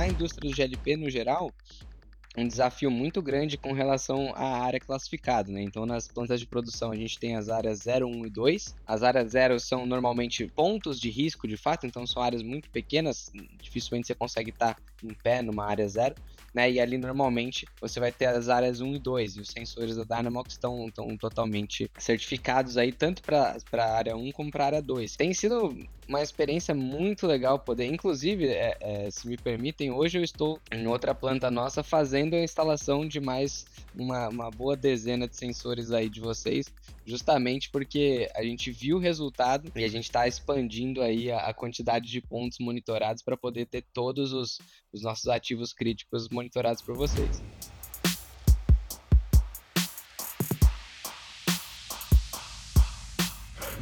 na indústria do GLP no geral, um desafio muito grande com relação à área classificada, né? Então, nas plantas de produção, a gente tem as áreas 0, 1 e 2. As áreas 0 são normalmente pontos de risco, de fato, então são áreas muito pequenas, dificilmente você consegue estar em pé numa área 0 né? E ali normalmente você vai ter as áreas 1 e 2 e os sensores da Dynamox estão, estão totalmente certificados aí tanto para a área 1 como para a área 2. Tem sido uma experiência muito legal poder, inclusive, é, é, se me permitem, hoje eu estou em outra planta nossa fazendo a instalação de mais uma, uma boa dezena de sensores aí de vocês, justamente porque a gente viu o resultado e a gente está expandindo aí a, a, quantidade de pontos monitorados para poder ter todos os, os nossos ativos críticos monitorados por vocês.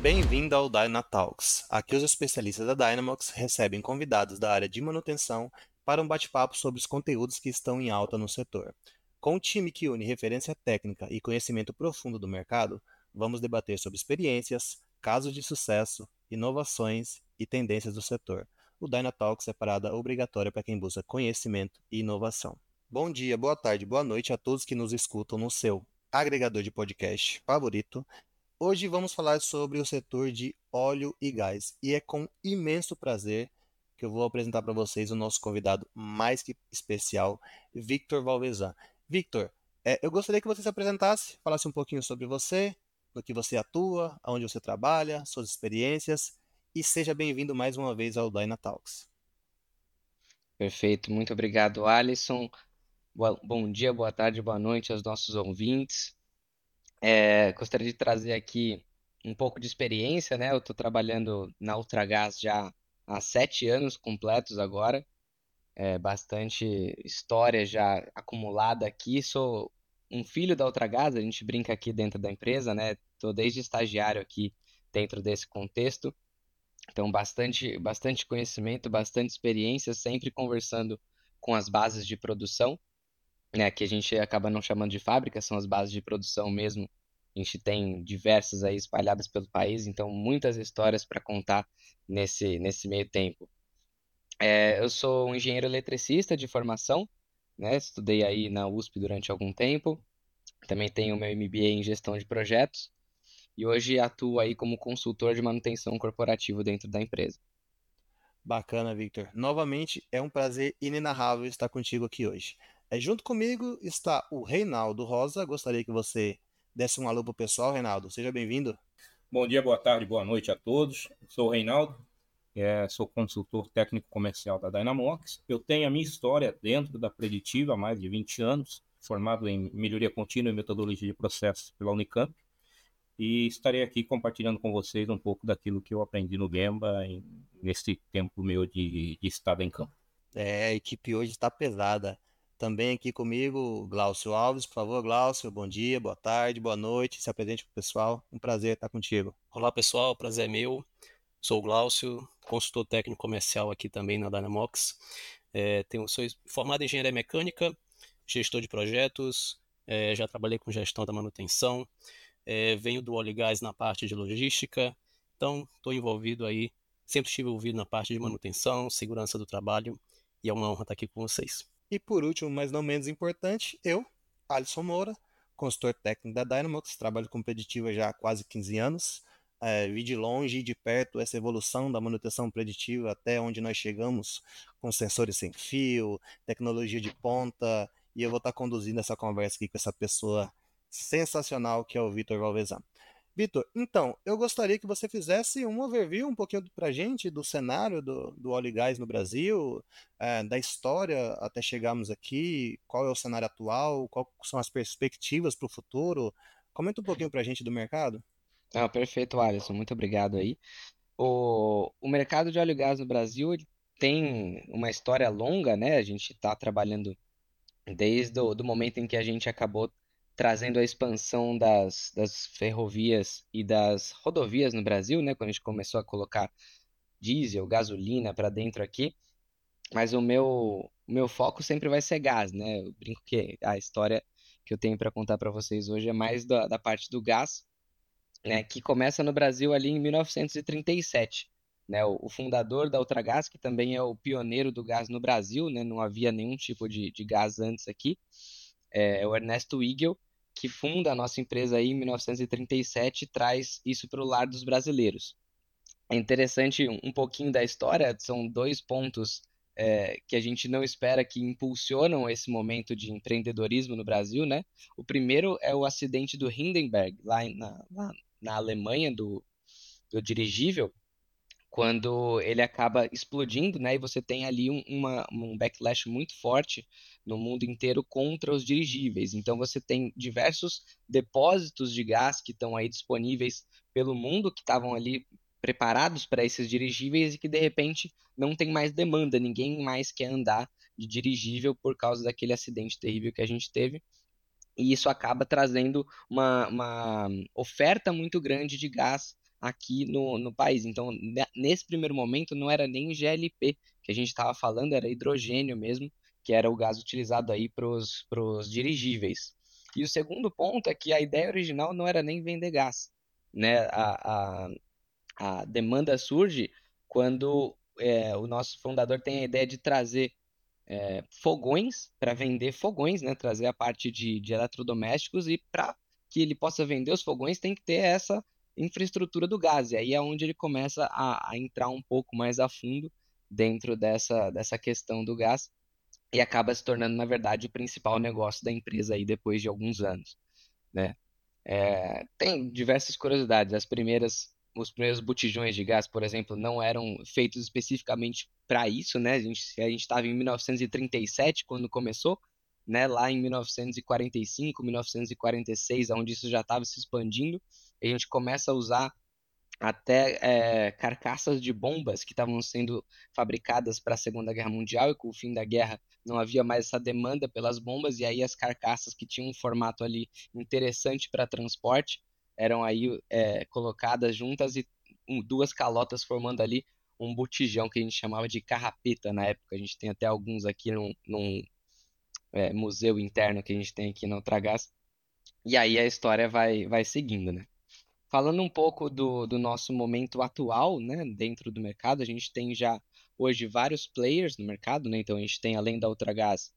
Bem-vindo ao Dynatalks. Aqui os especialistas da Dynamox recebem convidados da área de manutenção para um bate-papo sobre os conteúdos que estão em alta no setor. Com um time que une referência técnica e conhecimento profundo do mercado, vamos debater sobre experiências, casos de sucesso, inovações e tendências do setor. O Dynatalks é parada obrigatória para quem busca conhecimento e inovação. Bom dia, boa tarde, boa noite a todos que nos escutam no seu agregador de podcast favorito Hoje vamos falar sobre o setor de óleo e gás e é com imenso prazer que eu vou apresentar para vocês o nosso convidado mais que especial, Victor Valvezan. Victor, é, eu gostaria que você se apresentasse, falasse um pouquinho sobre você, no que você atua, aonde você trabalha, suas experiências e seja bem-vindo mais uma vez ao Dyna Talks. Perfeito, muito obrigado, Alisson. Bom dia, boa tarde, boa noite aos nossos ouvintes. É, gostaria de trazer aqui um pouco de experiência, né? Eu estou trabalhando na Ultragás já há sete anos completos agora. É, bastante história já acumulada aqui. Sou um filho da Ultragás, a gente brinca aqui dentro da empresa, né? Estou desde estagiário aqui dentro desse contexto. Então, bastante, bastante conhecimento, bastante experiência, sempre conversando com as bases de produção né, que a gente acaba não chamando de fábrica, são as bases de produção mesmo. A gente tem diversas aí espalhadas pelo país, então muitas histórias para contar nesse, nesse meio tempo. É, eu sou um engenheiro eletricista de formação, né, estudei aí na USP durante algum tempo, também tenho meu MBA em gestão de projetos e hoje atuo aí como consultor de manutenção corporativa dentro da empresa. Bacana, Victor. Novamente é um prazer inenarrável estar contigo aqui hoje. É, junto comigo está o Reinaldo Rosa. Gostaria que você desse um alô para o pessoal, Reinaldo. Seja bem-vindo. Bom dia, boa tarde, boa noite a todos. sou o Reinaldo, é, sou consultor técnico comercial da Dynamox. Eu tenho a minha história dentro da Preditiva há mais de 20 anos, formado em melhoria contínua e metodologia de processos pela Unicamp. E estarei aqui compartilhando com vocês um pouco daquilo que eu aprendi no Gemba nesse tempo meu de, de estada em campo. É, a equipe hoje está pesada. Também aqui comigo, Glaucio Alves. Por favor, Glaucio, bom dia, boa tarde, boa noite. Se apresente para o pessoal. Um prazer estar contigo. Olá, pessoal. Prazer é meu. Sou o Glaucio, consultor técnico comercial aqui também na Dynamox. É, tenho, sou formado em engenharia mecânica, gestor de projetos, é, já trabalhei com gestão da manutenção, é, venho do óleo e gás na parte de logística, então estou envolvido aí, sempre estive envolvido na parte de manutenção, segurança do trabalho, e é uma honra estar aqui com vocês. E por último, mas não menos importante, eu, Alisson Moura, consultor técnico da Dynamox, trabalho com preditiva já há quase 15 anos. É, vi de longe e de perto essa evolução da manutenção preditiva até onde nós chegamos com sensores sem fio, tecnologia de ponta, e eu vou estar conduzindo essa conversa aqui com essa pessoa sensacional que é o Vitor Valvezan. Vitor, então, eu gostaria que você fizesse um overview um pouquinho para a gente do cenário do, do óleo e gás no Brasil, é, da história até chegarmos aqui, qual é o cenário atual, quais são as perspectivas para o futuro. Comenta um pouquinho para a gente do mercado. Ah, perfeito, Alisson, muito obrigado aí. O, o mercado de óleo e gás no Brasil tem uma história longa, né? A gente está trabalhando desde o do momento em que a gente acabou trazendo a expansão das, das ferrovias e das rodovias no Brasil, né? Quando a gente começou a colocar diesel, gasolina para dentro aqui. Mas o meu, o meu foco sempre vai ser gás, né? Eu brinco que a história que eu tenho para contar para vocês hoje é mais da, da parte do gás, né? Que começa no Brasil ali em 1937. né? O, o, fundador da Ultragás, que também é o pioneiro do gás no Brasil, né? Não havia nenhum tipo de, de gás antes aqui. É, é o Ernesto Igel, que funda a nossa empresa aí em 1937 e traz isso para o lar dos brasileiros. É interessante um pouquinho da história, são dois pontos é, que a gente não espera que impulsionam esse momento de empreendedorismo no Brasil, né? O primeiro é o acidente do Hindenburg, lá na, lá na Alemanha, do, do dirigível, quando ele acaba explodindo, né? E você tem ali um, uma, um backlash muito forte no mundo inteiro contra os dirigíveis. Então você tem diversos depósitos de gás que estão aí disponíveis pelo mundo, que estavam ali preparados para esses dirigíveis e que de repente não tem mais demanda, ninguém mais quer andar de dirigível por causa daquele acidente terrível que a gente teve. E isso acaba trazendo uma, uma oferta muito grande de gás aqui no, no país. Então, nesse primeiro momento, não era nem GLP que a gente estava falando, era hidrogênio mesmo, que era o gás utilizado aí para os dirigíveis. E o segundo ponto é que a ideia original não era nem vender gás. Né? A, a, a demanda surge quando é, o nosso fundador tem a ideia de trazer é, fogões para vender fogões, né? Trazer a parte de, de eletrodomésticos e para que ele possa vender os fogões tem que ter essa infraestrutura do gás. E aí é onde ele começa a, a entrar um pouco mais a fundo dentro dessa, dessa questão do gás e acaba se tornando, na verdade, o principal negócio da empresa aí depois de alguns anos, né? É, tem diversas curiosidades. As primeiras os primeiros botijões de gás, por exemplo, não eram feitos especificamente para isso, né? A gente estava em 1937 quando começou, né? Lá em 1945, 1946, onde isso já estava se expandindo, a gente começa a usar até é, carcaças de bombas que estavam sendo fabricadas para a Segunda Guerra Mundial e com o fim da guerra não havia mais essa demanda pelas bombas e aí as carcaças que tinham um formato ali interessante para transporte eram aí é, colocadas juntas e duas calotas formando ali um botijão que a gente chamava de carrapeta na época. A gente tem até alguns aqui num, num é, museu interno que a gente tem aqui na Ultragás. E aí a história vai, vai seguindo, né? Falando um pouco do, do nosso momento atual, né, dentro do mercado, a gente tem já hoje vários players no mercado, né? Então a gente tem além da Ultragás,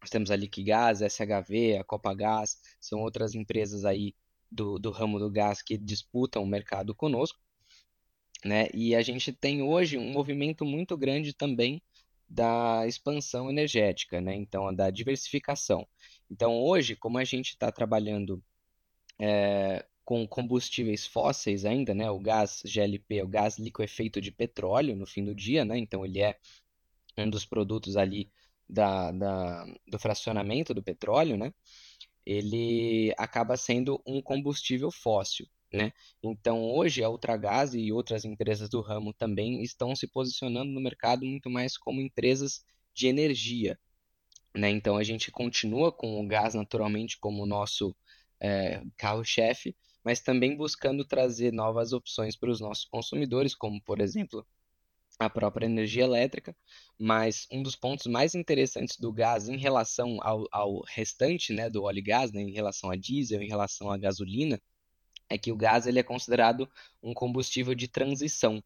nós temos a Liquigás, SHV, a Copagás, são outras empresas aí do, do ramo do gás que disputam o mercado conosco, né? E a gente tem hoje um movimento muito grande também da expansão energética, né? Então, da diversificação. Então, hoje, como a gente está trabalhando é, com combustíveis fósseis ainda, né? O gás GLP, o gás liquefeito de petróleo no fim do dia, né? Então, ele é um dos produtos ali da, da, do fracionamento do petróleo, né? ele acaba sendo um combustível fóssil. Né? Então, hoje, a Ultragaz e outras empresas do ramo também estão se posicionando no mercado muito mais como empresas de energia. Né? Então, a gente continua com o gás naturalmente como nosso é, carro-chefe, mas também buscando trazer novas opções para os nossos consumidores, como, por exemplo, a própria energia elétrica, mas um dos pontos mais interessantes do gás em relação ao, ao restante né, do óleo e gás, né, em relação a diesel, em relação à gasolina, é que o gás ele é considerado um combustível de transição.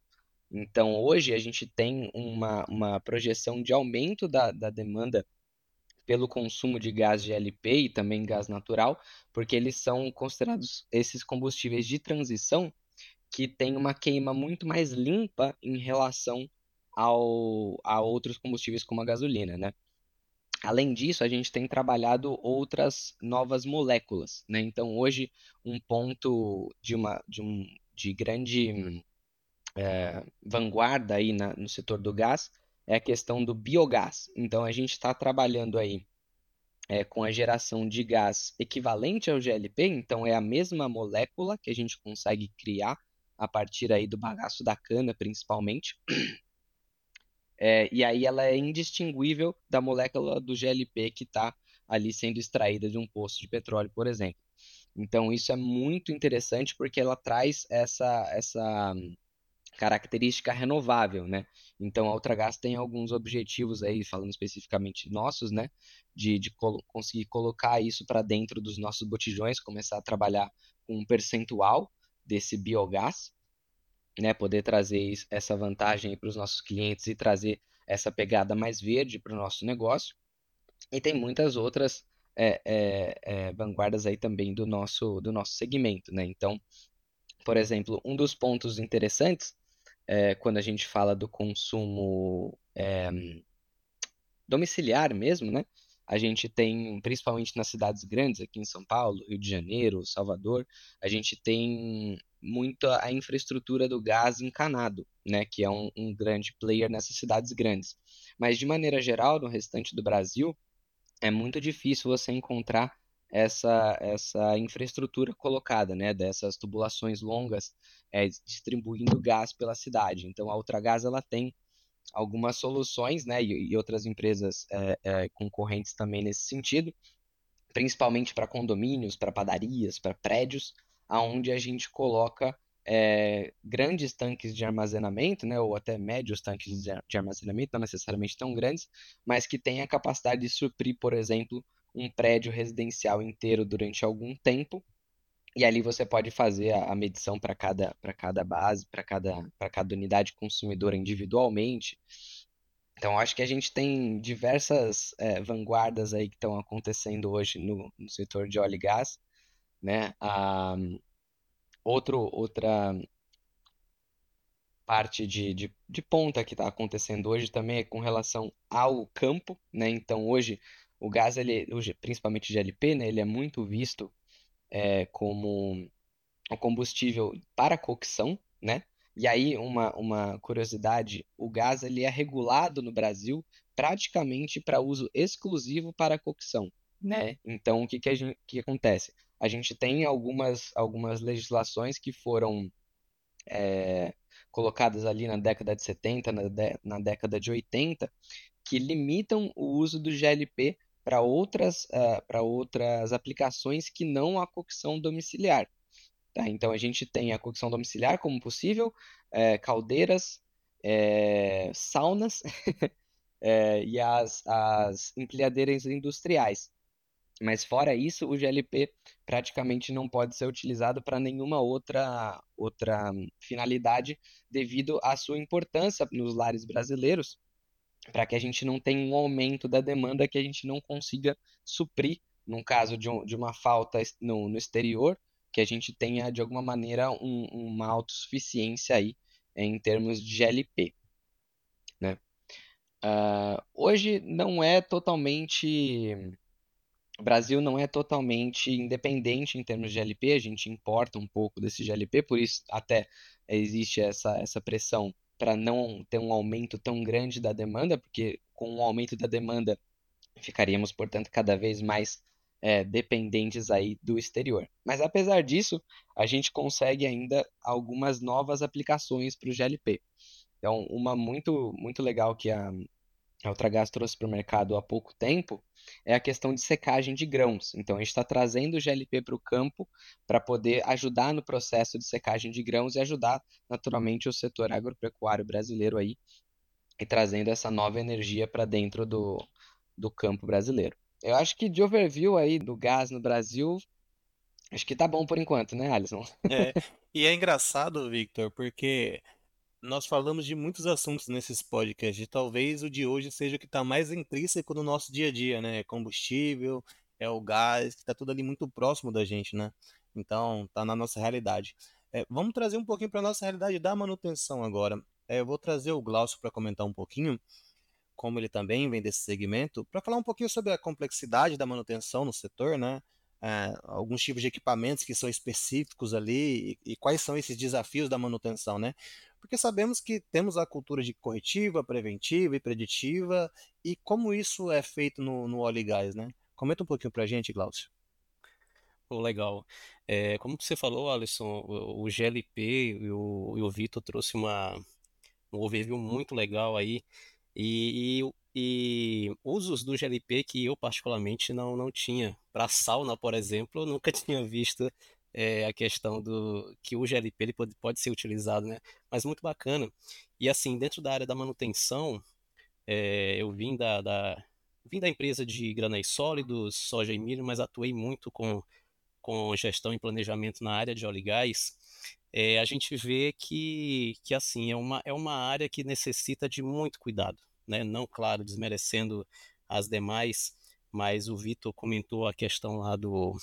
Então, hoje a gente tem uma, uma projeção de aumento da, da demanda pelo consumo de gás GLP e também gás natural, porque eles são considerados esses combustíveis de transição que tem uma queima muito mais limpa em relação ao, a outros combustíveis como a gasolina, né? Além disso, a gente tem trabalhado outras novas moléculas, né? Então, hoje, um ponto de, uma, de, um, de grande é, vanguarda aí na, no setor do gás é a questão do biogás. Então, a gente está trabalhando aí é, com a geração de gás equivalente ao GLP, então é a mesma molécula que a gente consegue criar a partir aí do bagaço da cana, principalmente. É, e aí ela é indistinguível da molécula do GLP que está ali sendo extraída de um poço de petróleo, por exemplo. Então isso é muito interessante porque ela traz essa, essa característica renovável, né? Então a Ultragás tem alguns objetivos aí, falando especificamente nossos, né? De, de colo conseguir colocar isso para dentro dos nossos botijões, começar a trabalhar com um percentual desse biogás. né, poder trazer essa vantagem para os nossos clientes e trazer essa pegada mais verde para o nosso negócio. E tem muitas outras é, é, é, vanguardas aí também do nosso, do nosso segmento, né? Então, por exemplo, um dos pontos interessantes é, quando a gente fala do consumo é, domiciliar mesmo, né? A gente tem, principalmente nas cidades grandes, aqui em São Paulo, Rio de Janeiro, Salvador, a gente tem muito a infraestrutura do gás encanado, né? Que é um, um grande player nessas cidades grandes. Mas, de maneira geral, no restante do Brasil, é muito difícil você encontrar essa, essa infraestrutura colocada, né, dessas tubulações longas é, distribuindo gás pela cidade. Então, a Ultragás ela tem algumas soluções, né, e, e outras empresas é, é, concorrentes também nesse sentido, principalmente para condomínios, para padarias, para prédios, aonde a gente coloca é, grandes tanques de armazenamento, né, ou até médios tanques de, armazenamento, não necessariamente tão grandes, mas que têm a capacidade de suprir, por exemplo, um prédio residencial inteiro durante algum tempo. E ali você pode fazer a, a medição para cada, cada base, para cada, cada unidade consumidora individualmente. Então, acho que a gente tem diversas é, vanguardas aí que estão acontecendo hoje no, no setor de óleo e gás, né? Ah, outro, outra parte de, de, de ponta que está acontecendo hoje também é com relação ao campo, né? Então hoje o gás, ele, principalmente GLP, né? Ele é muito visto é, como o combustível para cocção, né? E aí uma, uma curiosidade, o gás ele é regulado no Brasil praticamente para uso exclusivo para cocção, né? Então o que que, a gente, que acontece? a gente tem algumas, algumas legislações que foram é, colocadas ali na década de 70, na, de, na década de 80, que limitam o uso do GLP para outras, uh, outras aplicações que não a cocção domiciliar. Tá? Então a gente tem a cocção domiciliar como possível, é, caldeiras, é, saunas é, e as, as empilhadeiras industriais. Mas fora isso, o GLP praticamente não pode ser utilizado para nenhuma outra, outra finalidade devido à sua importância nos lares brasileiros, para que a gente não tenha um aumento da demanda que a gente não consiga suprir, num caso de, um, de uma falta no, no exterior, que a gente tenha de alguma maneira um, uma autossuficiência aí em termos de GLP. Né? Uh, hoje não é totalmente o Brasil não é totalmente independente em termos de GLP, a gente importa um pouco desse GLP, por isso até existe essa, essa pressão para não ter um aumento tão grande da demanda, porque com o aumento da demanda ficaríamos, portanto, cada vez mais é, dependentes aí do exterior. Mas apesar disso, a gente consegue ainda algumas novas aplicações para o GLP. Então, uma muito, muito legal que a, a Ultragás trouxe para o mercado há pouco tempo é a questão de secagem de grãos. Então, a gente está trazendo o GLP para o campo para poder ajudar no processo de secagem de grãos e ajudar, naturalmente, o setor agropecuário brasileiro aí e trazendo essa nova energia para dentro do, do campo brasileiro. Eu acho que de overview aí do gás no Brasil, acho que tá bom por enquanto, né, Alisson? É, e é engraçado, Victor, porque nós falamos de muitos assuntos nesses podcasts, e talvez o de hoje seja o que está mais intrínseco no nosso dia a dia, né? É combustível, é o gás, que está tudo ali muito próximo da gente, né? Então, tá na nossa realidade. É, vamos trazer um pouquinho para a nossa realidade da manutenção agora. É, eu vou trazer o Glaucio para comentar um pouquinho, como ele também vem desse segmento, para falar um pouquinho sobre a complexidade da manutenção no setor, né? É, alguns tipos de equipamentos que são específicos ali e, e, quais são esses desafios da manutenção, né? Porque sabemos que temos a cultura de corretiva, preventiva e preditiva, e como isso é feito no, no óleo e gás, né? Comenta um pouquinho pra gente, Glaucio. Legal. É, como você falou, Alisson, o, o GLP e o, e o Vitor trouxe uma, um overview muito legal aí, e, e, e, usos do GLP que eu particularmente não, não tinha. Para sauna, por exemplo, eu nunca tinha visto é, a questão do que o GLP ele pode, pode ser utilizado, né? Mas muito bacana. E assim, dentro da área da manutenção, é, eu vim da, da, vim da empresa de granéis sólidos, soja e milho, mas atuei muito com com gestão e planejamento na área de óleo e gás, é, a gente vê que, que assim, é uma, é uma área que necessita de muito cuidado, né? Não, claro, desmerecendo as demais, mas o Vitor comentou a questão lá do,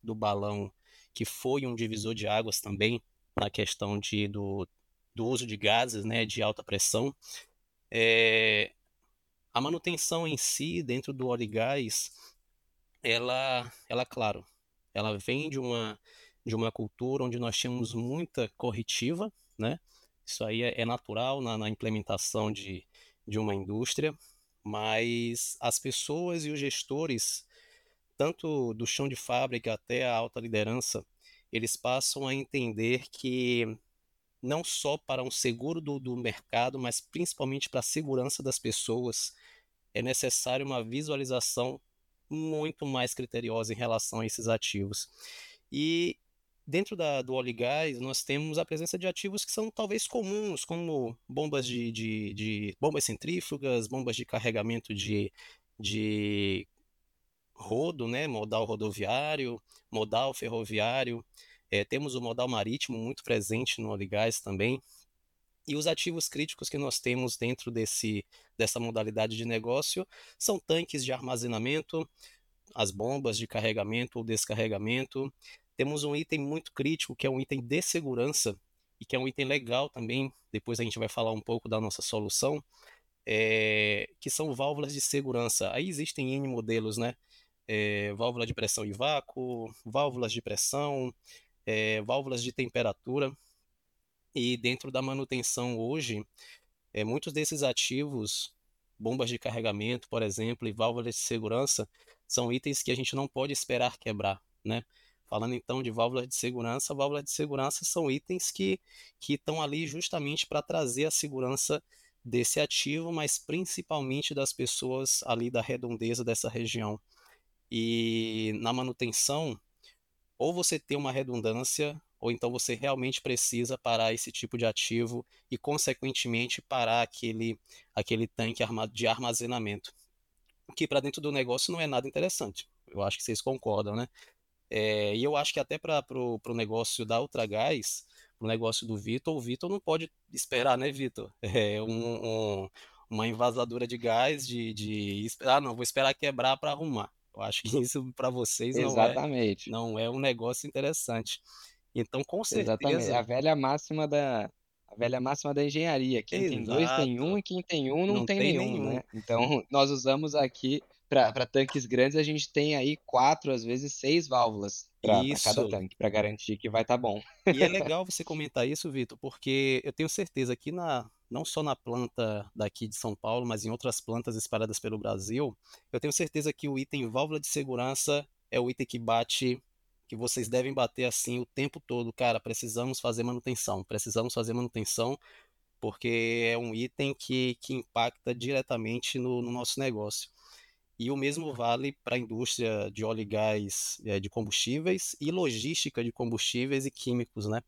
do balão, que foi um divisor de águas também, na questão de, do, do uso de gases, né, de alta pressão. É, a manutenção em si, dentro do óleo e gás, ela, ela, claro, ela vem de uma, de uma cultura onde nós tínhamos muita corretiva, né? Isso aí é, é natural na, na implementação de, de uma indústria, mas as pessoas e os gestores, tanto do chão de fábrica até a alta liderança, eles passam a entender que não só para um seguro do, do mercado, mas principalmente para a segurança das pessoas, é necessário uma visualização muito mais criteriosa em relação a esses ativos. E dentro da, do óleo e gás, nós temos a presença de ativos que são talvez comuns, como bombas de, de, de bombas centrífugas, bombas de carregamento de, de rodo, né, modal rodoviário, modal ferroviário. É, temos o modal marítimo muito presente no óleo e gás também. E os ativos críticos que nós temos dentro desse, dessa modalidade de negócio são tanques de armazenamento, as bombas de carregamento ou descarregamento. Temos um item muito crítico, que é um item de segurança, e que é um item legal também, depois a gente vai falar um pouco da nossa solução, é, que são válvulas de segurança. Aí existem N modelos, né? É, válvula de pressão e vácuo, válvulas de pressão, é, válvulas de temperatura. E dentro da manutenção hoje, é, muitos desses ativos, bombas de carregamento, por exemplo, e válvulas de segurança, são itens que a gente não pode esperar quebrar, né? Falando então de válvulas de segurança, válvulas de segurança são itens que estão ali justamente para trazer a segurança desse ativo, mas principalmente das pessoas ali da redondeza dessa região. E na manutenção, ou você tem uma redundância ou então você realmente precisa parar esse tipo de ativo e, consequentemente, parar aquele, aquele tanque de armazenamento. Que para dentro do negócio não é nada interessante. Eu acho que vocês concordam, né? É, e eu acho que até para o negócio da Ultragás, para o negócio do Vitor, o Vitor não pode esperar, né, Vitor? É um, um, uma invasadora de gás, de, de ah, não, vou esperar quebrar para arrumar. Eu acho que isso para vocês não é, não é um negócio interessante. Então, com Exatamente. É a velha máxima da, a velha máxima da engenharia. Quem tem dois tem um e quem tem um não, Não tem tem nenhum, né? Então, nós usamos aqui para tanques grandes, a gente tem aí quatro, às vezes seis válvulas para cada tanque, para garantir que vai estar bom. E é legal você comentar isso, Vitor, porque eu tenho certeza que na, não só na planta daqui de São Paulo, mas em outras plantas espalhadas pelo Brasil, eu tenho certeza que o item válvula de segurança é o item que bate que vocês devem bater assim o tempo todo, cara, precisamos fazer manutenção, precisamos fazer manutenção, porque é um item que, que impacta diretamente no, no nosso negócio. E o mesmo vale para a indústria de óleo e gás é, de combustíveis e logística de combustíveis e químicos, né?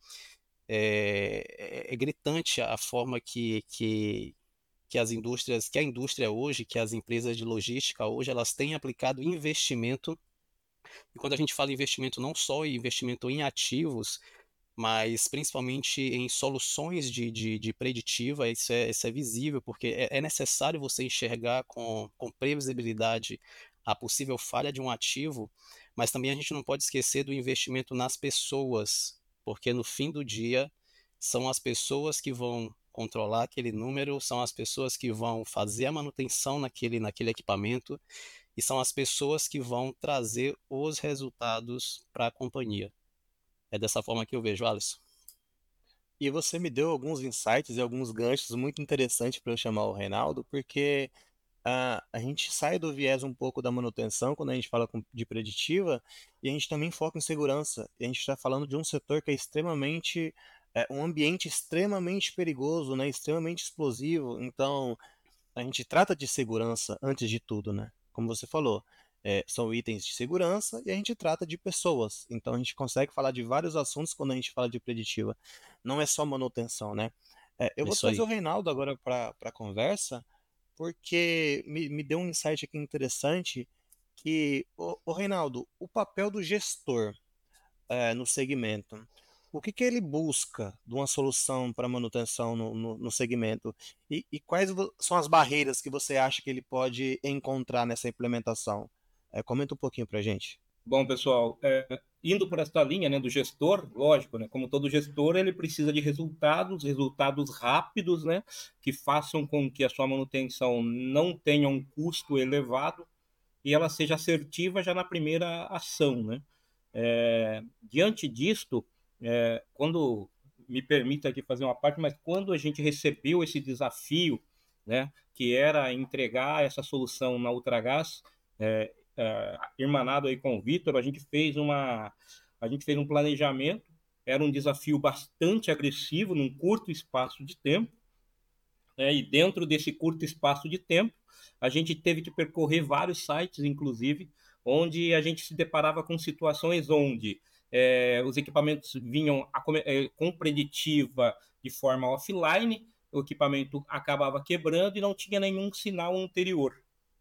É, é, é gritante a forma que, que, que as indústrias, que a indústria hoje, que as empresas de logística hoje, elas têm aplicado investimento. E quando a gente fala investimento, não só investimento em ativos, mas principalmente em soluções de, de, de preditiva, isso é, isso é visível, porque é, é necessário você enxergar com, com previsibilidade a possível falha de um ativo, mas também a gente não pode esquecer do investimento nas pessoas, porque no fim do dia são as pessoas que vão controlar aquele número, são as pessoas que vão fazer a manutenção naquele, naquele equipamento e são as pessoas que vão trazer os resultados para a companhia. É dessa forma que eu vejo, Alisson. E você me deu alguns insights e alguns ganchos muito interessantes para eu chamar o Reinaldo, porque uh, a gente sai do viés um pouco da manutenção quando a gente fala de preditiva e a gente também foca em segurança. E a gente está falando de um setor que é extremamente, é, um ambiente extremamente perigoso, né, extremamente explosivo. Então, a gente trata de segurança antes de tudo, né? como você falou, é, são itens de segurança e a gente trata de pessoas. Então a gente consegue falar de vários assuntos quando a gente fala de preditiva. Não é só manutenção, né? É, eu vou trazer aí. o Reinaldo agora para a conversa, porque me, me deu um insight aqui interessante que, o, Reinaldo, o papel do gestor. é, no segmento, o que, que ele busca de uma solução para manutenção no, no, no segmento? E, e, quais são as barreiras que você acha que ele pode encontrar nessa implementação? É, comenta um pouquinho para gente. Bom, pessoal, é, indo por esta linha né, do gestor, lógico, né, como todo gestor, ele precisa de resultados, resultados rápidos, né, que façam com que a sua manutenção não tenha um custo elevado e ela seja assertiva já na primeira ação. Né? É, diante disto, é, quando me permita aqui fazer uma parte, mas quando a gente recebeu esse desafio, né, que era entregar essa solução na Ultragás, é, é, irmanado aí com o Vitor, a gente fez uma, a gente fez um planejamento. Era um desafio bastante agressivo num curto espaço de tempo. Né, e dentro desse curto espaço de tempo, a gente teve que percorrer vários sites, inclusive, onde a gente se deparava com situações onde é, os equipamentos vinham a, é, com preditiva de forma offline, o equipamento acabava quebrando e não tinha nenhum sinal anterior.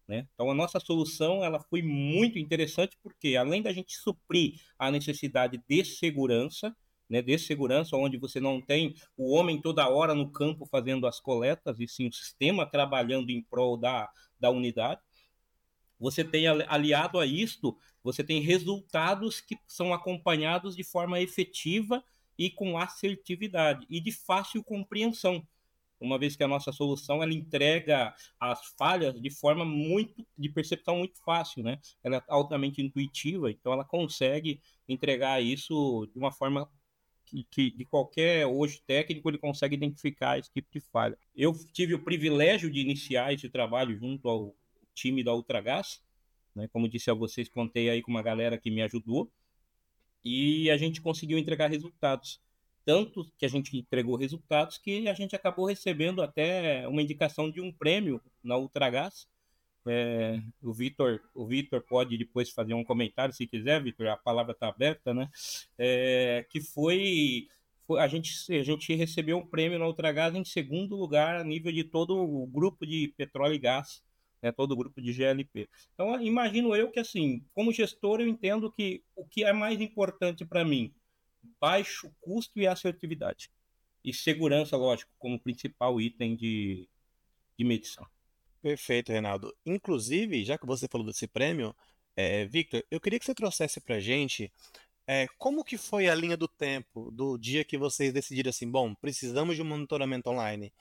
Né? Então a nossa solução ela foi muito interessante porque além da gente suprir a necessidade de segurança, né, de segurança, onde você não tem o homem toda hora no campo fazendo as coletas, e sim o sistema trabalhando em prol da, da unidade. Você tem aliado a isto, você tem resultados que são acompanhados de forma efetiva e com assertividade e de fácil compreensão uma vez que a nossa solução ela entrega as falhas de forma muito de percepção muito fácil, né? Ela é altamente intuitiva, então ela consegue entregar isso de uma forma que, que, de qualquer hoje técnico ele consegue identificar esse tipo de falha. Eu tive o privilégio de iniciar esse trabalho junto ao time da Ultragás, né? Como disse a vocês, contei aí com uma galera que me ajudou e a gente conseguiu entregar resultados tanto que a gente entregou resultados que a gente acabou recebendo até uma indicação de um prêmio na Ultragás. É, o Vitor o Vitor pode depois fazer um comentário se quiser, Vitor, a palavra está aberta, né? É, que foi, foi, a gente a gente recebeu um prêmio na Ultragás em segundo lugar a nível de todo o grupo de petróleo e gás, né, todo o grupo de GLP. Então imagino eu que assim, como gestor eu entendo que o que é mais importante para mim baixo custo e assertividade. E segurança, lógico, como principal item de, de medição. Perfeito, Reinaldo. Inclusive, já que você falou desse prêmio, é, Victor, eu queria que você trouxesse para gente é, como que foi a linha do tempo do dia que vocês decidiram assim, bom, precisamos de um monitoramento online.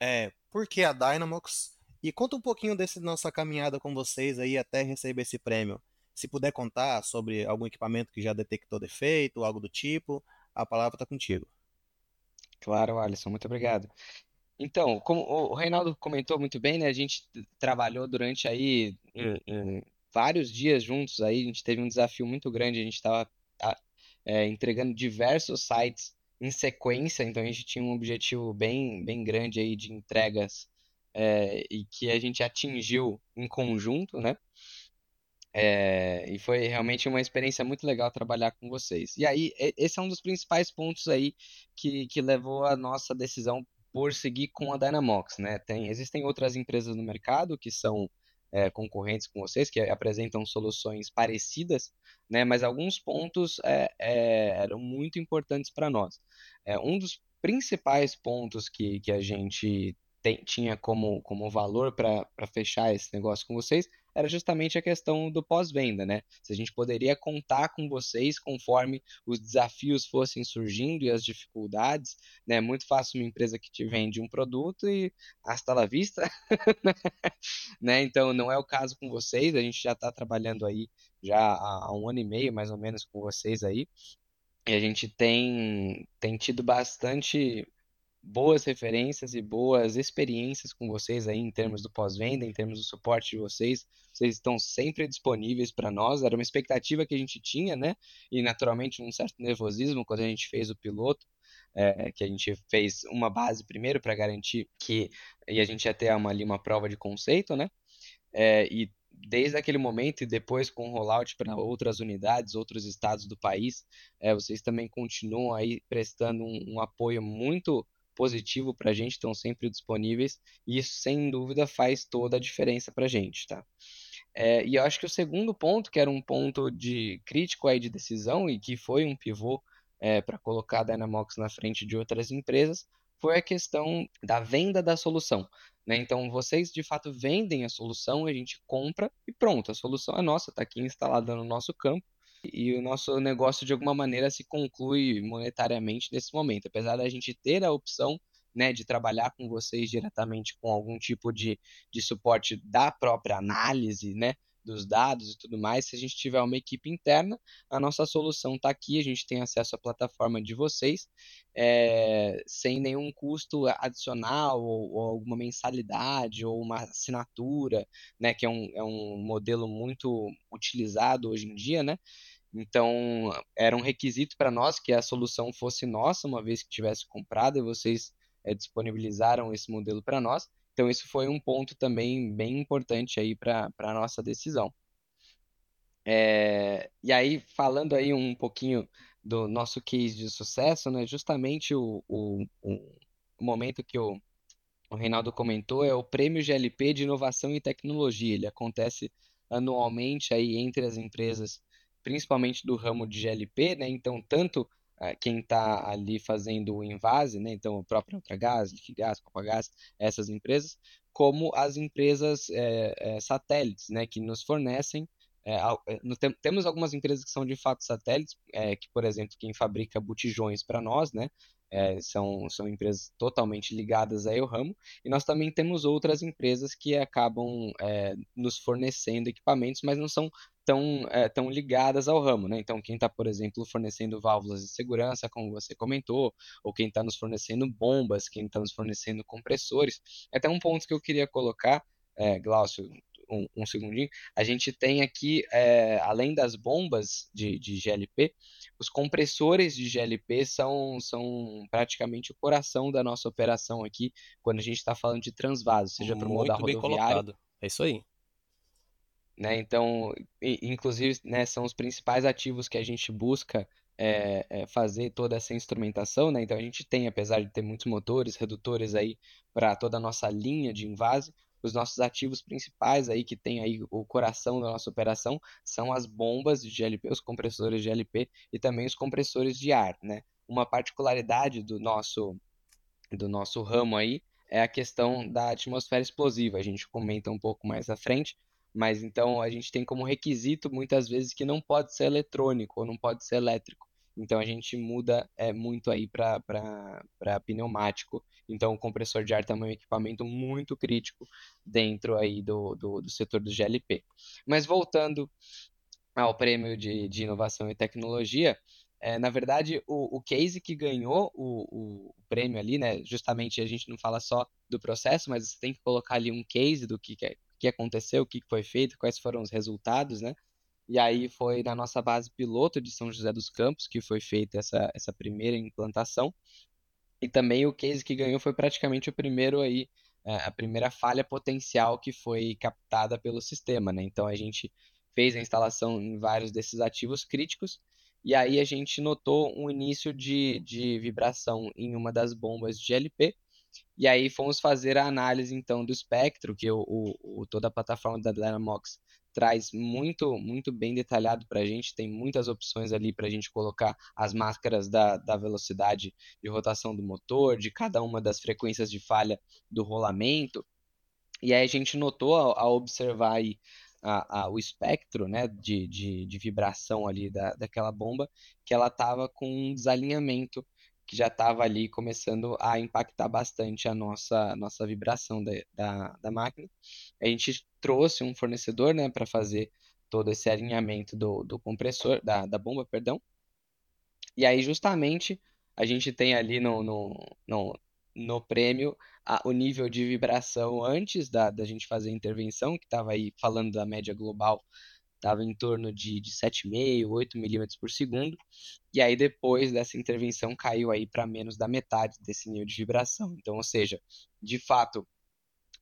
É, por que a Dynamox? E conta um pouquinho dessa nossa caminhada com vocês aí até receber esse prêmio. Se puder contar sobre algum equipamento que já detectou defeito, algo do tipo, a palavra está contigo. Claro, Alisson, muito obrigado. Então, como o Reinaldo comentou muito bem, né? A gente trabalhou durante aí em, em vários dias juntos aí, a gente teve um desafio muito grande, a gente estava é, entregando diversos sites em sequência, então a gente tinha um objetivo bem, bem grande aí de entregas é, e que a gente atingiu em conjunto, né? É, e foi realmente uma experiência muito legal trabalhar com vocês. E aí, esse é um dos principais pontos aí que, que levou a nossa decisão por seguir com a Dynamox, né? Tem, existem outras empresas no mercado que são é, concorrentes com vocês, que apresentam soluções parecidas, né? Mas alguns pontos é, é, eram muito importantes para nós. É, um dos principais pontos que, que a gente tem, tinha como, como valor para fechar esse negócio com vocês era justamente a questão do pós-venda, né? Se a gente poderia contar com vocês conforme os desafios fossem surgindo e as dificuldades, né? Muito fácil uma empresa que te vende um produto e hasta la vista, né? Então não é o caso com vocês, a gente já está trabalhando aí já há um ano e meio mais ou menos com vocês aí. E a gente tem, tem tido bastante boas referências e boas experiências com vocês aí em termos do pós-venda, em termos do suporte de vocês. Vocês estão sempre disponíveis para nós. Era uma expectativa que a gente tinha, né? E naturalmente um certo nervosismo quando a gente fez o piloto. É, que a gente fez uma base primeiro para garantir que e a gente ia ter uma, ali uma prova de conceito, né? É, e desde aquele momento e depois com o rollout para outras unidades, outros estados do país, é, vocês também continuam aí prestando um, um apoio muito positivo para a gente, estão sempre disponíveis, e isso sem dúvida faz toda a diferença para a gente, tá? É, e eu acho que o segundo ponto, que era um ponto de crítico aí de decisão e que foi um pivô é, para colocar a Dynamox na frente de outras empresas, foi a questão da venda da solução. Né? Então, vocês de fato vendem a solução, a gente compra e pronto, a solução é nossa, está aqui instalada no nosso campo e o nosso negócio de alguma maneira se conclui monetariamente nesse momento. Apesar da gente ter a opção né, de trabalhar com vocês diretamente com algum tipo de, de suporte da própria análise, né, dos dados e tudo mais, se a gente tiver uma equipe interna, a nossa solução está aqui, a gente tem acesso à plataforma de vocês, é, sem nenhum custo adicional, ou, ou, alguma mensalidade, ou uma assinatura, né, que é um, é um modelo muito utilizado hoje em dia, né? Então, era um requisito para nós que a solução fosse nossa, uma vez que tivesse comprado, e vocês é, disponibilizaram esse modelo para nós. Então, isso foi um ponto também bem importante aí para a nossa decisão. É, e aí, falando aí um pouquinho do nosso case de sucesso, né, justamente o, o, o momento que o, o Reinaldo comentou é o Prêmio GLP de Inovação e Tecnologia. Ele acontece anualmente aí entre as empresas, principalmente do ramo de GLP, né? Então, tanto ah, quem está ali fazendo o invase, né? então o próprio Ultragás, Liquigás, Copagás, essas empresas, como as empresas é, é, satélites, né? que nos fornecem. É, temos algumas empresas que são de fato satélites, que, por exemplo, quem fabrica botijões para nós, né? são, são empresas totalmente ligadas ao ramo, e nós também temos outras empresas que acabam nos fornecendo equipamentos, mas não são tão, é, tão ligadas ao ramo, né? Então, quem está, por exemplo, fornecendo válvulas de segurança, como você comentou, ou quem está nos fornecendo bombas, quem está nos fornecendo compressores. É até um ponto que eu queria colocar, é, Glaucio, um, um, segundinho, a gente tem aqui, é, além das bombas de, de, GLP, os compressores de GLP são, são praticamente o coração da nossa operação aqui, quando a gente está falando de transvaso, seja para o modo rodoviário. É isso aí. Né? Então, inclusive, né, são os principais ativos que a gente busca é, é, fazer toda essa instrumentação, né? Então a gente tem, apesar de ter muitos motores, redutores aí para toda a nossa linha de invase, os nossos ativos principais aí que tem aí o coração da nossa operação são as bombas de GLP, os compressores de GLP e também os compressores de ar, né? Uma particularidade do nosso do nosso ramo aí é a questão da atmosfera explosiva. A gente comenta um pouco mais à frente, mas então a gente tem como requisito muitas vezes que não pode ser eletrônico ou não pode ser elétrico. Então a gente muda é, muito aí para pneumático. Então o compressor de ar também é um equipamento muito crítico dentro aí do, do, do setor do GLP. Mas voltando ao prêmio de, de inovação e tecnologia, é, na verdade, o, o case que ganhou o, o, prêmio ali, né? Justamente a gente não fala só do processo, mas você tem que colocar ali um case do que, que, é, que aconteceu, o que foi feito, quais foram os resultados, né? E aí foi na nossa base piloto de São José dos Campos que foi feita essa, essa primeira implantação. E também o case que ganhou foi praticamente o primeiro aí, é, a primeira falha potencial que foi captada pelo sistema, né? Então a gente fez a instalação em vários desses ativos críticos e aí a gente notou um início de, de vibração em uma das bombas de LP e aí fomos fazer a análise então do espectro, que o, o, toda a plataforma da Dynamox traz muito, muito bem detalhado para a gente. Tem muitas opções ali para a gente colocar as máscaras da, da velocidade de rotação do motor, de cada uma das frequências de falha do rolamento. E aí a gente notou, ao, ao observar aí a, a, o espectro né, de, de, de vibração ali da, daquela bomba, que ela estava com um desalinhamento que já estava ali começando a impactar bastante a nossa, nossa vibração da, da, da máquina. A gente trouxe um fornecedor né, para fazer todo esse alinhamento do, do compressor, da, da bomba, perdão. E aí, justamente, a gente tem ali no, no, no, no prêmio a, o nível de vibração antes da, da gente fazer a intervenção, que estava aí falando da média global estava em torno de, de 7,5, 8 milímetros por segundo, e aí depois dessa intervenção caiu aí para menos da metade desse nível de vibração. Então, ou seja, de fato,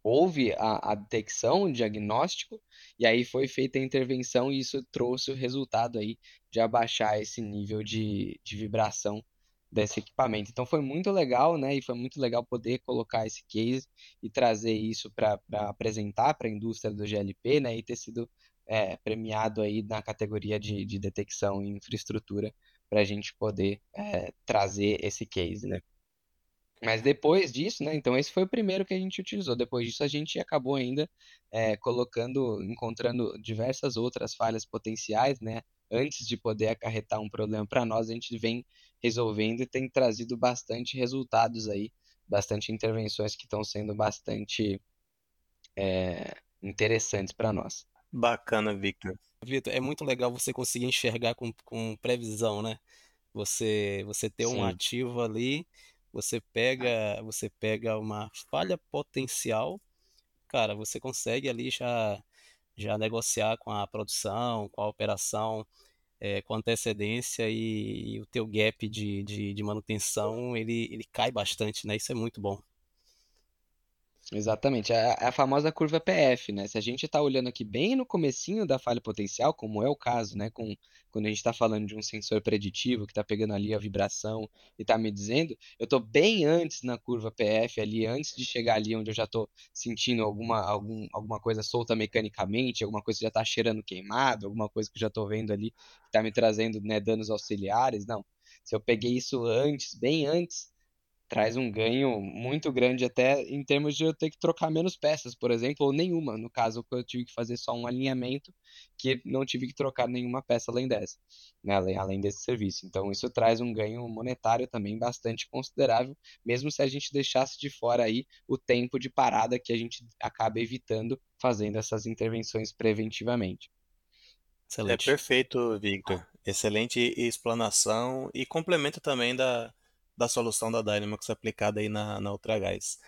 houve a, a, detecção, o diagnóstico, e aí foi feita a intervenção e isso trouxe o resultado aí de abaixar esse nível de, de vibração desse equipamento. Então foi muito legal, né? E foi muito legal poder colocar esse case e trazer isso para apresentar para a indústria do GLP, né? E ter sido é, premiado aí na categoria de, de detecção e infraestrutura para a gente poder é, trazer esse case, né? Mas depois disso, né? Então esse foi o primeiro que a gente utilizou. Depois disso a gente acabou ainda é, colocando, encontrando diversas outras falhas potenciais, né? Antes de poder acarretar um problema para nós, a gente vem resolvendo e tem trazido bastante resultados aí, bastante intervenções que estão sendo bastante é, interessantes para nós. Bacana, Victor. Vitor, é muito legal você conseguir enxergar com, com previsão, né? Você, você ter um Sim. ativo ali você pega, você pega uma falha potencial, cara, você consegue ali já, já negociar com a produção, com a operação, é, com antecedência e, e, o teu gap de, de, de manutenção ele, ele cai bastante, né? Isso é muito bom. Exatamente, é a, é a famosa curva PF, né? Se a gente está olhando aqui bem no comecinho da falha potencial, como é o caso, né? Com, quando a gente está falando de um sensor preditivo que está pegando ali a vibração e está me dizendo, eu estou bem antes na curva PF ali, antes de chegar ali onde eu já estou sentindo alguma, algum, alguma coisa solta mecanicamente, alguma coisa que já está cheirando queimado, alguma coisa que eu já estou vendo ali que está me trazendo né, danos auxiliares. Não, se eu peguei isso antes, bem antes traz um ganho muito grande até em termos de eu ter que trocar menos peças, por exemplo, ou nenhuma, no caso que eu tive que fazer só um alinhamento, que não tive que trocar nenhuma peça além dessa, né, além, além desse serviço. Então isso traz um ganho monetário também bastante considerável, mesmo se a gente deixasse de fora aí o tempo de parada que a gente acaba evitando fazendo essas intervenções preventivamente. Excelente. É perfeito, Victor. Excelente explanação e complemento também da, da solução da Dynamax aplicada aí na, na Ultragás.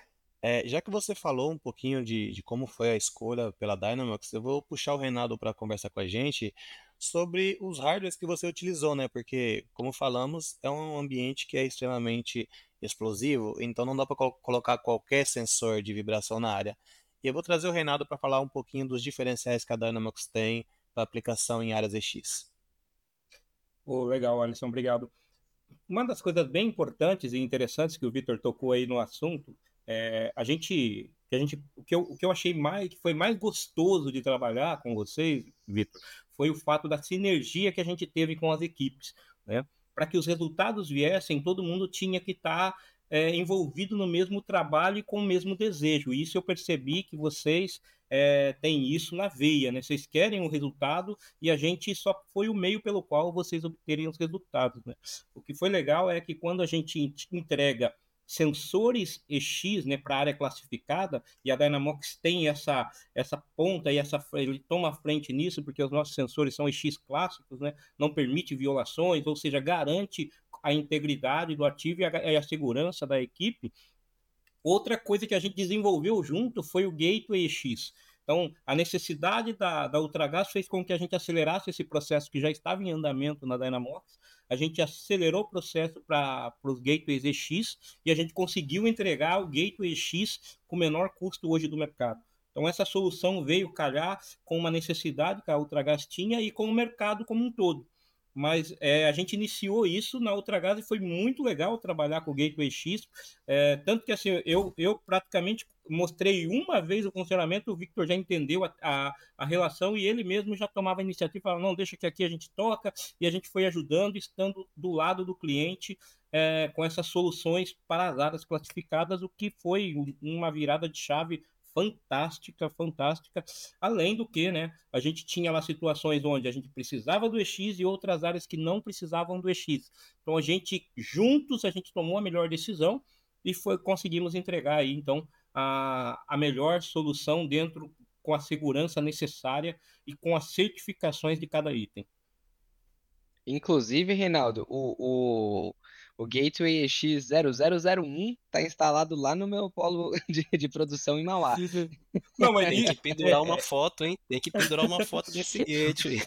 É, já que você falou um pouquinho de, de como foi a escolha pela Dynamax, eu vou puxar o Reinaldo para conversar com a gente sobre os hardwares que você utilizou, né? Porque, como falamos, é um ambiente que é extremamente explosivo, então não dá para colocar qualquer sensor de vibração na área. E eu vou trazer o Reinaldo para falar um pouquinho dos diferenciais que a Dynamax tem para aplicação em áreas EX. Oh, legal, Alisson, obrigado uma das coisas bem importantes e interessantes que o Vitor tocou aí no assunto, é, a gente, que a gente, o que eu, o que eu achei mais, que foi mais gostoso de trabalhar com vocês, Vitor, foi o fato da sinergia que a gente teve com as equipes, né? Para que os resultados viessem, todo mundo tinha que estar tá, é, envolvido no mesmo trabalho e com o mesmo desejo. E isso eu percebi que vocês é, tem isso na veia, né? Vocês querem o resultado e a gente só foi o meio pelo qual vocês obterem os resultados, né? O que foi legal é que quando a gente entrega sensores EX, né, para área classificada, e a Dynamox tem essa essa ponta e essa ele toma a frente nisso, porque os nossos sensores são EX clássicos, né, não permite violações, ou seja, garante a integridade do ativo e a, e a segurança da equipe. Outra coisa que a gente desenvolveu junto foi o Gateway X. Então, a necessidade da, da Ultragás fez com que a gente acelerasse esse processo que já estava em andamento na Dynamox. A gente acelerou o processo para os Gateways EX e a gente conseguiu entregar o Gateway X com o menor custo hoje do mercado. Então, essa solução veio calhar com uma necessidade que a Ultragás tinha e com o mercado como um todo mas é, a gente iniciou isso na Ultragás e foi muito legal trabalhar com o Gateway X, é, tanto que assim, eu, eu praticamente mostrei uma vez o funcionamento, o Victor já entendeu a, a, a relação e ele mesmo já tomava a iniciativa, falava, não, deixa que aqui a gente toca, e a gente foi ajudando, estando do lado do cliente é, com essas soluções para as áreas classificadas, o que foi uma virada de chave fantástica, fantástica. Além do que, né, a gente tinha lá situações onde a gente precisava do EX e outras áreas que não precisavam do EX. Então a gente juntos a gente tomou a melhor decisão e foi conseguimos entregar aí então a, a melhor solução dentro com a segurança necessária e com as certificações de cada item. Inclusive, Reinaldo, o, o, o Gateway X0001 está instalado lá no meu polo de, de produção em Mauá. Não, mas tem que pendurar uma foto, hein? Tem que pendurar uma foto desse gateway.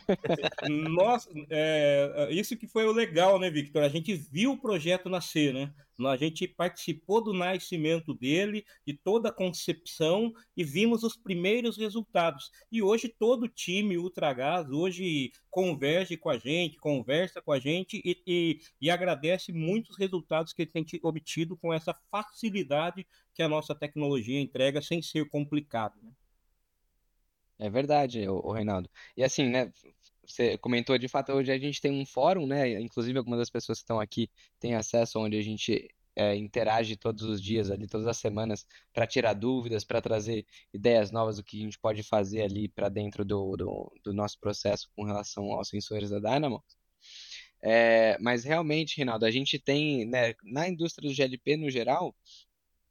Nossa, é, isso que foi o legal, né, Victor? A gente viu o projeto nascer, né? A gente participou do nascimento dele, de toda a concepção e vimos os primeiros resultados. E hoje todo o time Ultragás hoje converge com a gente, conversa com a gente e, e, e agradece muitos resultados que ele tem obtido com essa facilidade que a nossa tecnologia entrega sem ser complicado. Né? É verdade, o, Reinaldo. E assim, né, você comentou, de fato, hoje a gente tem um fórum, né? Inclusive, algumas das pessoas que estão aqui têm acesso onde a gente é, interage todos os dias ali, todas as semanas, para tirar dúvidas, para trazer ideias novas do que a gente pode fazer ali para dentro do, do, do, nosso processo com relação aos sensores da Dynamo. É, mas realmente, Reinaldo, a gente tem, né, na indústria do GLP no geral,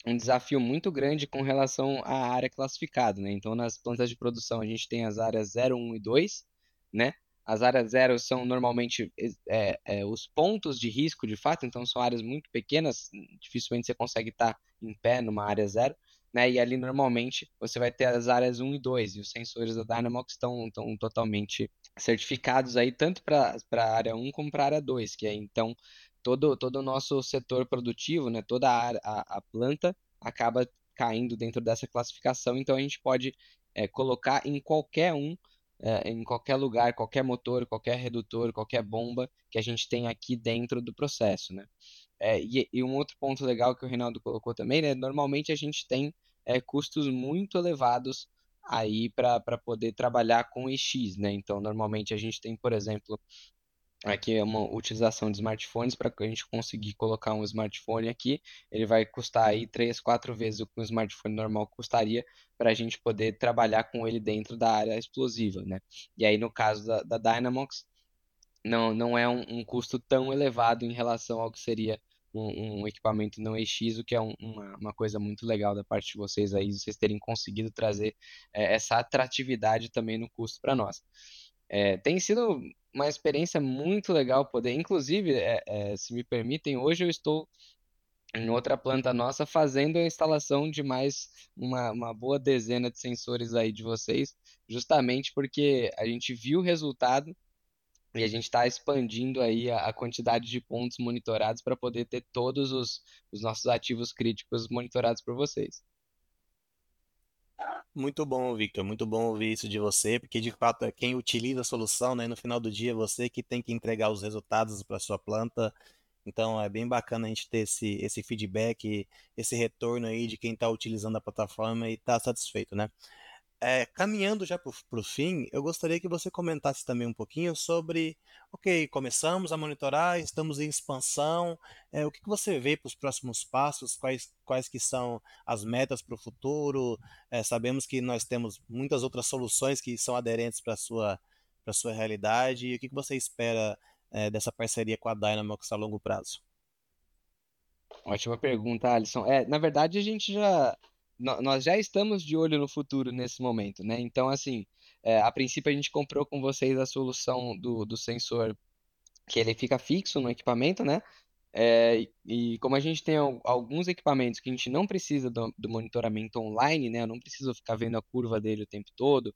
um desafio muito grande com relação à área classificada, né? Então, nas plantas de produção, a gente tem as áreas 0, 1 e 2, né? As áreas 0 são normalmente é, é, os pontos de risco, de fato, então são áreas muito pequenas, dificilmente você consegue estar em pé numa área 0, né? E ali, normalmente, você vai ter as áreas 1 e 2, e os sensores da Dynamox estão, estão totalmente certificados aí, tanto para a área 1 como para a área 2, que é, então, todo, todo o nosso setor produtivo, né, toda a, a, a planta acaba caindo dentro dessa classificação, então a gente pode é, colocar em qualquer um, é, em qualquer lugar, qualquer motor, qualquer redutor, qualquer bomba que a gente tem aqui dentro do processo, né? É, e, e, um outro ponto legal que o Reinaldo colocou também, né? Normalmente a gente tem é, custos muito elevados aí para poder trabalhar com EX, né? Então, normalmente a gente tem, por exemplo, Aqui é uma utilização de smartphones para que a gente conseguir colocar um smartphone aqui. Ele vai custar aí três, quatro vezes o que um smartphone normal custaria para a gente poder trabalhar com ele dentro da área explosiva, né? E aí no caso da, da Dynamox, não, não é um, um, custo tão elevado em relação ao que seria um, um equipamento não EX, o que é um, uma, uma coisa muito legal da parte de vocês aí, vocês terem conseguido trazer é, essa atratividade também no custo para nós. É, tem sido uma experiência muito legal poder, inclusive, é, é, se me permitem, hoje eu estou em outra planta nossa fazendo a instalação de mais uma, uma boa dezena de sensores aí de vocês, justamente porque a gente viu o resultado e a gente está expandindo aí a, a, quantidade de pontos monitorados para poder ter todos os, os nossos ativos críticos monitorados por vocês. Muito bom, Victor. Muito bom ouvir isso de você, porque de fato é quem utiliza a solução, né? No final do dia, é você que tem que entregar os resultados para sua planta. Então é bem bacana a gente ter esse, esse feedback, esse retorno aí de quem está utilizando a plataforma e está satisfeito, né? É, caminhando já para o fim, eu gostaria que você comentasse também um pouquinho sobre, ok, começamos a monitorar, estamos em expansão, é, o que, que você vê para os próximos passos, quais, quais que são as metas para o futuro, é, sabemos que nós temos muitas outras soluções que são aderentes para a sua, sua realidade, e o que, que você espera dessa parceria com a Dynamox a longo prazo? Ótima pergunta, Alisson. É, na verdade, a gente já nós já estamos de olho no futuro nesse momento, né? Então, assim, é, a princípio a gente comprou com vocês a solução do, do sensor que ele fica fixo no equipamento, né? É, e como a gente tem alguns equipamentos que a gente não precisa do, do, monitoramento online, né? Eu não preciso ficar vendo a curva dele o tempo todo,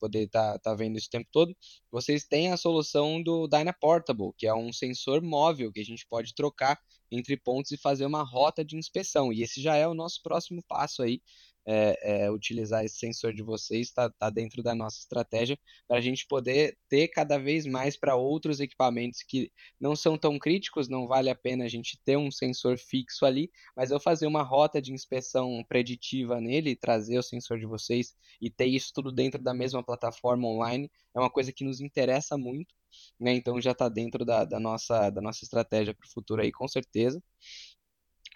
poder estar tá, tá vendo isso o tempo todo. Vocês têm a solução do Dyna Portable, que é um sensor móvel que a gente pode trocar entre pontos e fazer uma rota de inspeção. E esse já é o nosso próximo passo aí é, é, utilizar esse sensor de vocês, está tá dentro da nossa estratégia, para a gente poder ter cada vez mais para outros equipamentos que não são tão críticos, não vale a pena a gente ter um sensor fixo ali, mas eu fazer uma rota de inspeção preditiva nele, trazer o sensor de vocês e ter isso tudo dentro da mesma plataforma online, é uma coisa que nos interessa muito, né? Então já está dentro da, da, nossa, da nossa estratégia para o futuro aí, com certeza.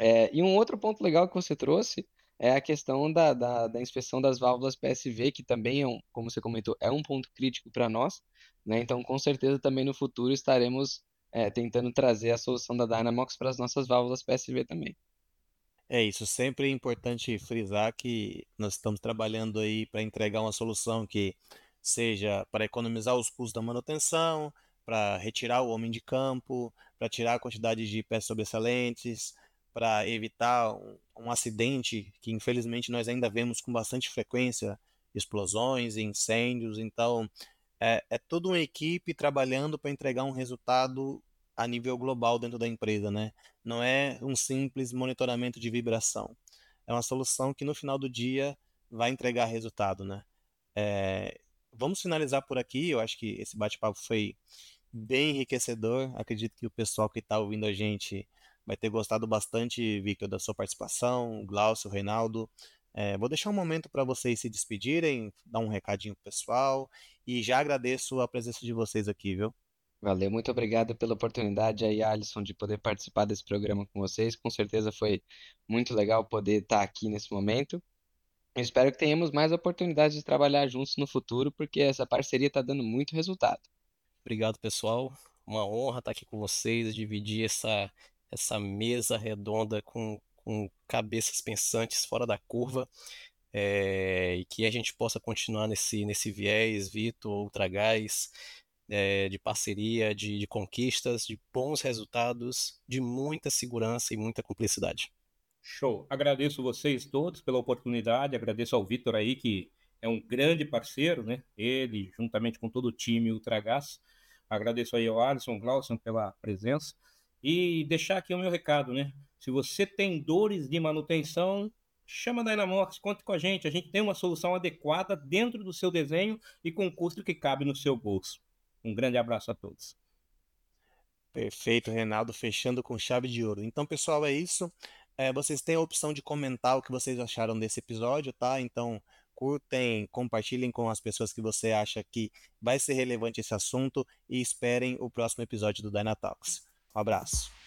É, e um outro ponto legal que você trouxe é a questão da, da, da, inspeção das válvulas PSV, que também, é um, como você comentou, é um ponto crítico para nós. Né? Então, com certeza, também no futuro estaremos é, tentando trazer a solução da Dynamox para as nossas válvulas PSV também. É isso, sempre é importante frisar que nós estamos trabalhando aí para entregar uma solução que seja para economizar os custos da manutenção, para retirar o homem de campo, para tirar a quantidade de peças sobressalentes, para evitar um, um, acidente que infelizmente nós ainda vemos com bastante frequência, explosões, incêndios. Então é, é toda uma equipe trabalhando para entregar um resultado a nível global dentro da empresa, né? Não é um simples monitoramento de vibração. É uma solução que no final do dia vai entregar resultado, né? É, vamos finalizar por aqui. Eu acho que esse bate-papo foi bem enriquecedor. Acredito que o pessoal que está ouvindo a gente vai ter gostado bastante, Victor, da sua participação, Glaucio, Reinaldo. É, vou deixar um momento para vocês se despedirem, dar um recadinho pro pessoal e já agradeço a presença de vocês aqui, viu? Valeu, muito obrigado pela oportunidade aí, Alisson, de poder participar desse programa com vocês. Com certeza foi muito legal poder estar aqui nesse momento. Eu espero que tenhamos mais oportunidades de trabalhar juntos no futuro, porque essa parceria está dando muito resultado. Obrigado, pessoal. Uma honra estar aqui com vocês, dividir essa, essa mesa redonda com, com cabeças pensantes fora da curva. É, e que a gente possa continuar nesse, nesse viés, Vitor, Ultragás, é, de parceria, de, de conquistas, de bons resultados, de muita segurança e muita cumplicidade. Show. Agradeço vocês todos pela oportunidade, agradeço ao Vitor aí, que é um grande parceiro, né? Ele, juntamente com todo o time Ultragás. Agradeço aí ao Alisson Glauson pela presença. E deixar aqui o meu recado, né? Se você tem dores de manutenção, chama a Dynamox, conte com a gente. A gente tem uma solução adequada dentro do seu desenho e com custo que cabe no seu bolso. Um grande abraço a todos. Perfeito, Reinaldo, fechando com chave de ouro. Então, pessoal, é isso. É, vocês têm a opção de comentar o que vocês acharam desse episódio, tá? Então, curtem, compartilhem com as pessoas que você acha que vai ser relevante esse assunto e esperem o próximo episódio do Dynatalks. Um abraço.